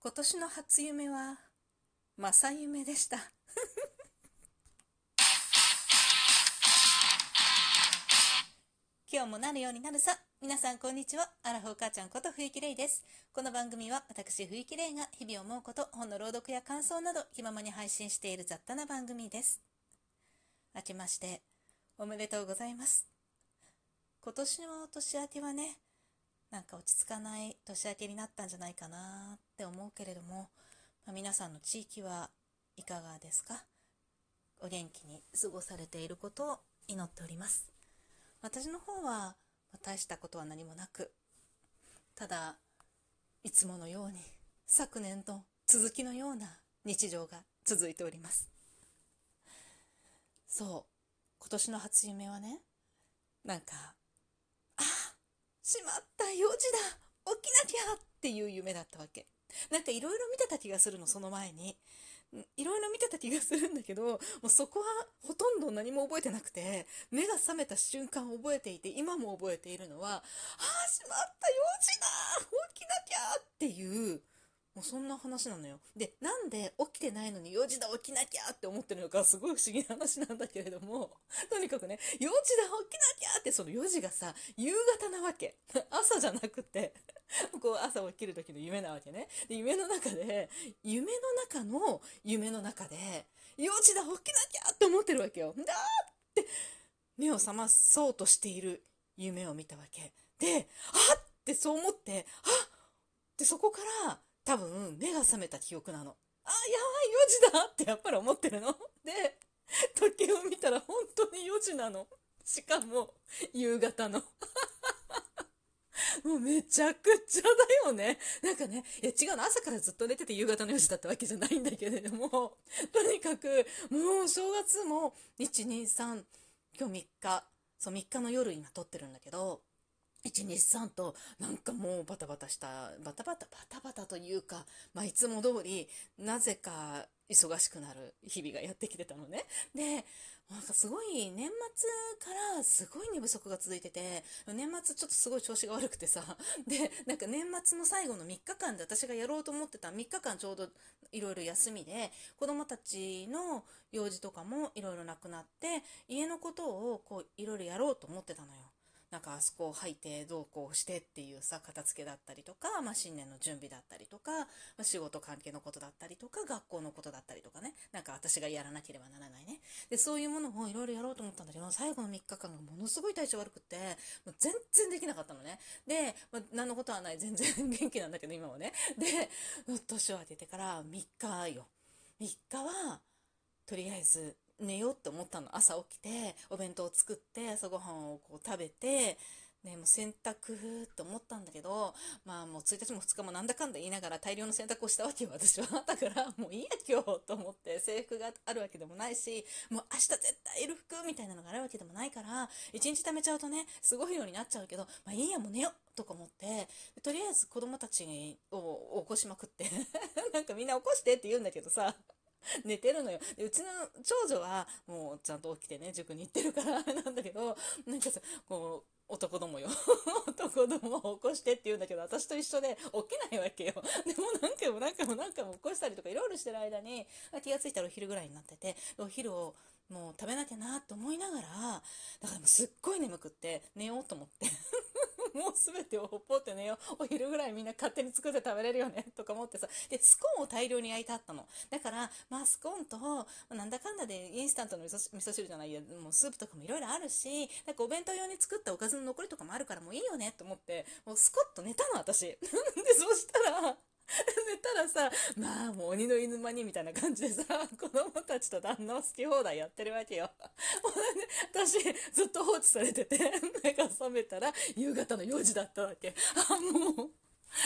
今年の初夢は正夢でした。今日もなるようになるさ。皆さんこんにちは。アラフォー母ちゃんこと冬木玲です。この番組は私冬木玲が日々思うこと本の朗読や感想など気ままに配信している雑多な番組です。明けましておめでとうございます。今年の年明けはねなんか落ち着かない年明けになったんじゃないかな。って思うけれども、まあ、皆さんの地域はいかがですか？お元気に過ごされていることを祈っております。私の方は大したことは何もなくただいつものように昨年の続きのような日常が続いております。そう今年の初夢はねなんかあしまった4時だ起きなきゃっていう夢だったわけ。なんかいろいろ見てた気がするの、その前に。いろいろ見てた気がするんだけど、もうそこはほとんど何も覚えてなくて、目が覚めた瞬間覚えていて、今も覚えているのは、ああ、しまった4時だ起きなきゃっていうもうそんな話なのよ。で、なんで起きてないのに4時だ起きなきゃって思ってるのかすごい不思議な話なんだけれども、とにかくね、4時だ起きなきゃってその4時がさ、夕方なわけ。朝じゃなくて、こう朝起きる時の夢なわけね。で、夢の中で、夢の中の夢の中で、4時だ起きなきゃって思ってるわけよ。だーって目を覚まそうとしている夢を見たわけ。で、あってそう思って、あってそこから多分目が覚めた記憶なの。あ、やばい4時だってやっぱり思ってるの。で、時計を見たら本当に4時なの。しかも夕方の。もうめちゃくちゃだよね。なんかね、いや違うの、朝からずっと寝てて夕方の4時だったわけじゃないんだけれども、とにかく、もう正月も1、2、3、今日3日、そう3日の夜今撮ってるんだけど、123となんかもうバタバタしたバタバタバタバタというか、まあ、いつも通りなぜか忙しくなる日々がやってきてたのね。でなんかすごい年末からすごい寝不足が続いてて年末ちょっとすごい調子が悪くてさでなんか年末の最後の3日間で私がやろうと思ってた3日間ちょうどいろいろ休みで子供たちの用事とかもいろいろなくなって家のことをこういろいろやろうと思ってたのよ。なんかあそこを履いてどうこうしてっていうさ片付けだったりとか、まあ、新年の準備だったりとか、まあ、仕事関係のことだったりとか学校のことだったりとかね。なんか私がやらなければならないね。でそういうものをいろいろやろうと思ったんだけど最後の3日間がものすごい体調悪くてもう全然できなかったのね。で、まあ、何のことはない。全然 元気なんだけど今はね。で年を明けてから3日よ。3日はとりあえず寝ようって思ったの。朝起きてお弁当を作って朝ごはんをこう食べてね、もう洗濯って思ったんだけど、まあもう1日も2日もなんだかんだ言いながら大量の洗濯をしたわけよ、私は。だから、もういいや今日と思って制服があるわけでもないし、もう明日絶対いる服みたいなのがあるわけでもないから、1日貯めちゃうとね、すごいようになっちゃうけど、まあいいやもう寝ようとか思って、とりあえず子供たちを起こしまくって。なんかみんな起こしてって言うんだけどさ、寝てるのよ。でうちの長女はもうちゃんと起きてね塾に行ってるからあれなんだけどなんかさこう男どもよ。男どもを起こしてって言うんだけど私と一緒で起きないわけよ。でも何回も何回も何回も起こしたりとかいろいろしてる間に気が付いたらお昼ぐらいになっててお昼をもう食べなきゃなと思いながらだからもうすっごい眠くって寝ようと思って。もう全てをほっぽって寝よ。うお昼ぐらいみんな勝手に作って食べれるよね。とか思ってさ。でスコーンを大量に焼いてあったの。だからまあスコーンとなんだかんだでインスタントの味噌汁じゃないや。もうスープとかもいろいろあるしなんかお弁当用に作ったおかずの残りとかもあるからもういいよねと思って。もうスコッと寝たの私。でそしたら たらさ、まあもう鬼の犬間にみたいな感じでさ、子供たちと旦那を好き放題やってるわけよ。もうね、私ずっと放置されてて、目が覚めたら夕方の4時だったわけ。あ、もう、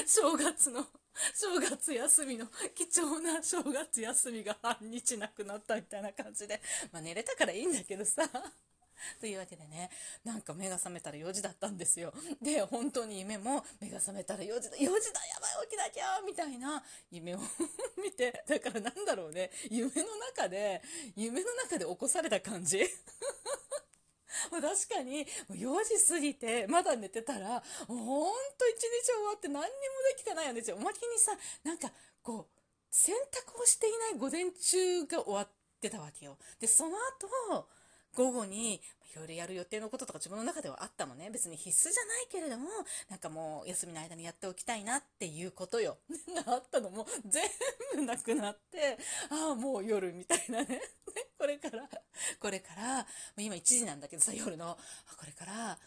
正月の、正月休みの、貴重な正月休みが半日なくなったみたいな感じで、まあ寝れたからいいんだけどさ、というわけでね、なんか目が覚めたら4時だったんですよ。で、本当に夢も目が覚めたら4時だ、4時だ、やばい、起きなきゃみたいな夢を 見て、だからなんだろうね、夢の中で、夢の中で起こされた感じ もう確かに、もう4時過ぎて、まだ寝てたら、もうほんと一日終わって何にもできてないよね。おまけにさ、なんか、こう、洗濯をしていない午前中が終わってたわけよ。で、その後、午後にいろいろやる予定のこととか自分の中ではあったのね。別に必須じゃないけれども、なんかもう休みの間にやっておきたいなっていうことよ。があったのも全部なくなって、ああ、もう夜みたいなね。これから、これから、今1時なんだけどさ、夜の、これから、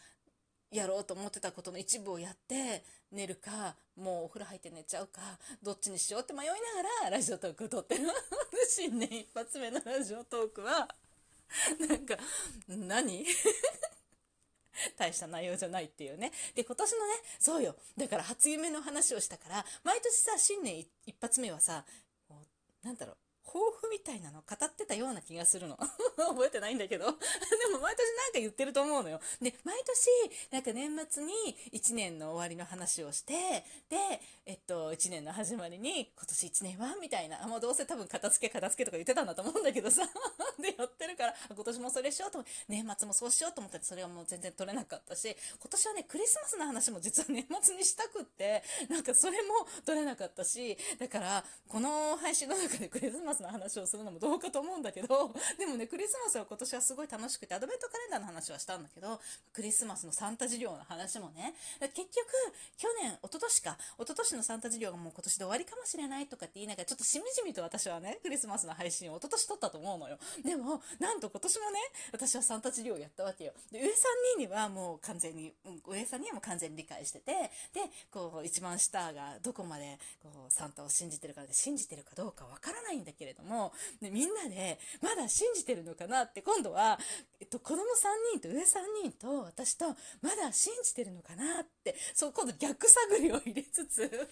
やろうと思ってたことの一部をやって寝るかもうお風呂入って寝ちゃうかどっちにしようって迷いながらラジオトークを撮ってる 新年一発目のラジオトークは なんか何？大した内容じゃないっていうね。で、今年のね、そうよ。だから初夢の話をしたから、毎年さ、新年一発目はさ、なんだろう、抱負みたいなの語ってたような気がするの。覚えてないんだけど。でも毎年なんか言ってると思うのよ。で、毎年、なんか年末に1年の終わりの話をして、で、えっと、1年の始まりに、今年1年は？みたいな。あもうどうせ多分片付け片付けとか言ってたんだと思うんだけどさ。で、やってるから、今年もそれしようと思って、年末もそうしようと思ってそれはもう全然取れなかったし、今年はね、クリスマスの話も実は年末にしたくって、なんかそれも取れなかったし、だから、この配信の中でクリススの話をするのもどうかと思うんだけど、でもね、クリスマスは今年はすごい楽しくて、アドベントカレンダーの話はしたんだけど、クリスマスのサンタ事業の話もね、結局、去年、一昨年か、一昨年のサンタ事業がもう今年で終わりかもしれないとかって言いながら、ちょっとしみじみと私はね、クリスマスの配信を一昨年撮ったと思うのよ。でも、なんと今年もね、私はサンタ事業をやったわけよ。で、上3人にはもう完全に、上3人はもう完全に理解してて、で、こう、一番下がどこまで、こう、サンタを信じてるかで、信じてるかどうかわからないんだけどけれども、で、みんなで、まだ信じてるのかなって、今度は、えっと、子供3人と上3人と私と、まだ信じてるのかなって、そう、今度逆探りを入れつつ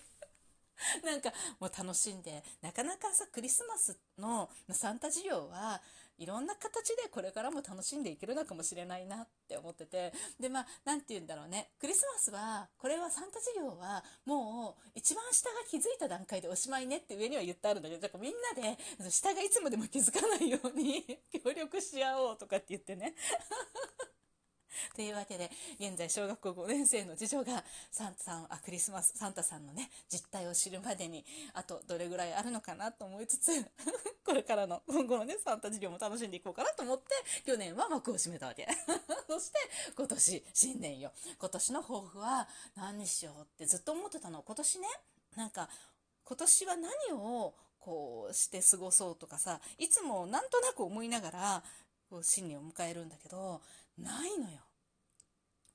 なんかもう楽しんで、なかなかさ、クリスマスのサンタ授業はいろんな形でこれからも楽しんでいけるのかもしれないなって思ってて、で、まあ、なんて言うんだろうね。クリスマスは、これはサンタ授業は、もう、一番下が気づいた段階でおしまいねって上には言ってあるんだけど、だからみんなで、下がいつまでも気づかないように 協力し合おうとかって言ってね というわけで、現在小学校5年生の次女が、サンタさん、あ、クリスマス、サンタさんのね、実態を知るまでに、あとどれぐらいあるのかなと思いつつ、これからの今後のね、サンタ授業も楽しんでいこうかなと思って、去年は幕を閉めたわけ。そして、今年、新年よ。今年の抱負は何にしようってずっと思ってたの。今年ね、なんか、今年は何をこうして過ごそうとかさ、いつもなんとなく思いながら、新年を迎えるんだけど、ないのよ。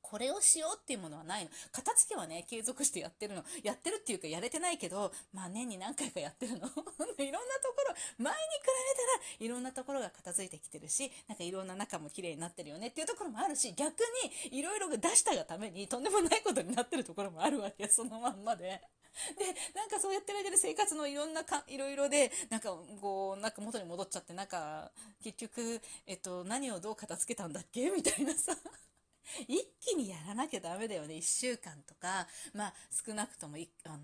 これをしようっていうものはないの。片付けはね、継続してやってるの。やってるっていうかやれてないけど、まあ年に何回かやってるの。いろんなところ、前に比べたらいろんなところが片付いてきてるし、なんかいろんな中も綺麗になってるよねっていうところもあるし、逆にいろいろ出したがためにとんでもないことになってるところもあるわけ。そのまんまで。で、なんかそうやってる間で生活のいろんなか、いろいろで、なんかこう、なんか元に戻っちゃって、なんか、結局、えっと、何をどう片付けたんだっけ？みたいなさ。一気にやらなきゃダメだよね。1週間とか、まあ少なくとも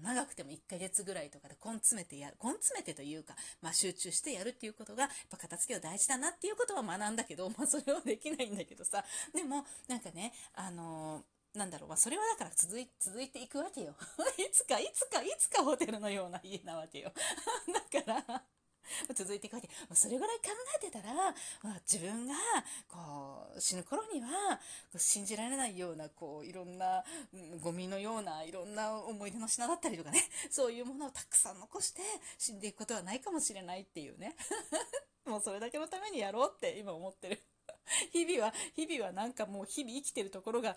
長くても1ヶ月ぐらいとかで根詰めてやる。根詰めてというか、まあ集中してやるっていうことが、やっぱ片付けは大事だなっていうことは学んだけど、まあそれはできないんだけどさ。でも、なんかね、あのー、なんだろう、まあ、それはだから続い続いていくわけよ。いつか、いつか、いつかホテルのような家なわけよ。だから、続いていくわけ。それぐらい考えてたら、まあ、自分が、こう、死ぬ頃には、信じられないような、こう、いろんな、ゴミのような、いろんな思い出の品だったりとかね、そういうものをたくさん残して死んでいくことはないかもしれないっていうね。もうそれだけのためにやろうって今思ってる。日々は、日々はなんかもう日々生きてるところが、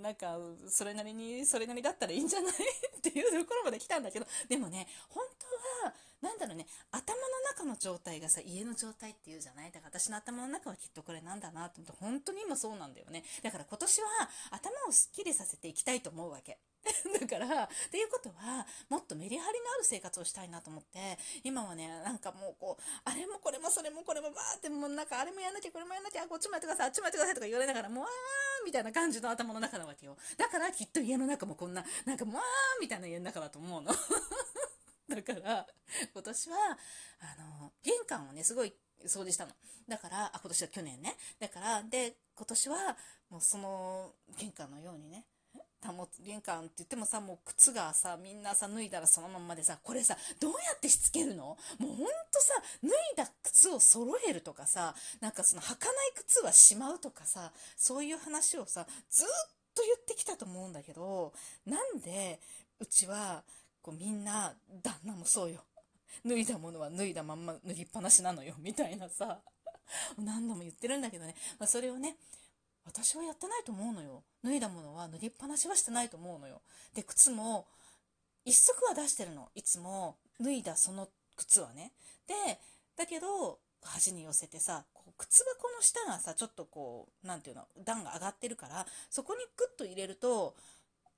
なんか、それなりに、それなりだったらいいんじゃない？っていうところまで来たんだけど、でもね、本当は、なんだろうね、頭の中の状態がさ、家の状態っていうじゃない？だから私の頭の中はきっとこれなんだなと思って、本当に今そうなんだよね。だから今年は頭をスッキリさせていきたいと思うわけ。だから、っていうことは、もっとメリハリのある生活をしたいなと思って、今はね、なんかもうこう、あれももそれもこれもばーって、もうなんかあれもやんなきゃこれもやんなきゃ、こっちもやってください、あっちもやってくださいとか言われながら、もうあーみたいな感じの頭の中なわけよ。だからきっと家の中もこんな、なんかもうあーみたいな家の中だと思うの。だから、今年は、あの、玄関をね、すごい掃除したの。だから、あ、今年は去年ね。だから、で、今年は、もうその、玄関のようにね、保つ、玄関って言ってもさ、もう靴がさ、みんなさ、脱いだらそのままでさ、これさ、どうやってしつけるの？もうほんとさ、脱いだ靴を揃えるとかさ、なんかその履かない靴はしまうとかさ、そういう話をさ、ずっと言ってきたと思うんだけど、なんで、うちは、こうみんな、旦那もそうよ。脱いだものは脱いだまんま脱ぎっぱなしなのよ、みたいなさ、何度も言ってるんだけどね、まあ、それをね、私はやってないと思うのよ。脱いだものは脱ぎっぱなしはしてないと思うのよ。で、靴も、一足は出してるの。いつも、脱いだその靴はね。で、だけど、端に寄せてさ、こう靴箱の下がさ、ちょっとこう、なんていうの、段が上がってるから、そこにグッと入れると、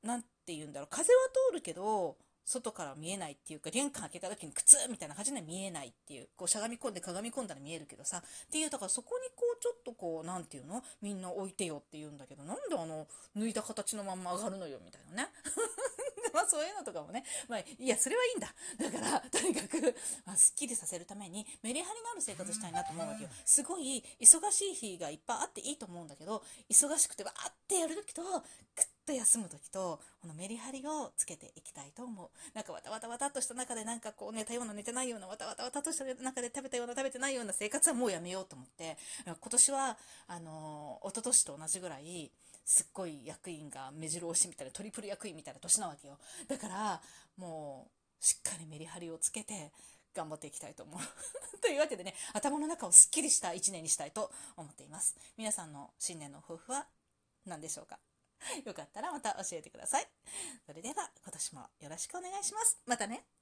なんて言うんだろう、風は通るけど、外から見えないっていうか、玄関開けた時に靴みたいな感じでは見えないっていう、こうしゃがみ込んで鏡込んだら見えるけどさ、っていう、だからそこにこうちょっとこう、なんていうの？みんな置いてよって言うんだけど、なんであの、脱いだ形のまんま上がるのよみたいなね。まあそういうのとかもね、まあいや、それはいいんだ。だから、とにかく、まあ、すっきりさせるためにメリハリのある生活したいなと思うわけよ。すごい忙しい日がいっぱいあっていいと思うんだけど、忙しくてわーってやるときと、くっと休む時と、このメリハリをつけていきたいと思う。なんかわたわたわたっとした中でなんかこう寝たような寝てないような、わたわたわたとした中で食べたような食べてないような生活はもうやめようと思って、今年は、あのー、一昨年と同じぐらい、すっごい役員が目白押しみたいな、トリプル役員みたいな年なわけよ。だから、もう、しっかりメリハリをつけて、頑張っていきたいと思う というわけでね、頭の中をすっきりした一年にしたいと思っています。皆さんの新年の抱負は何でしょうか？よかったらまた教えてください。それでは今年もよろしくお願いします。またね。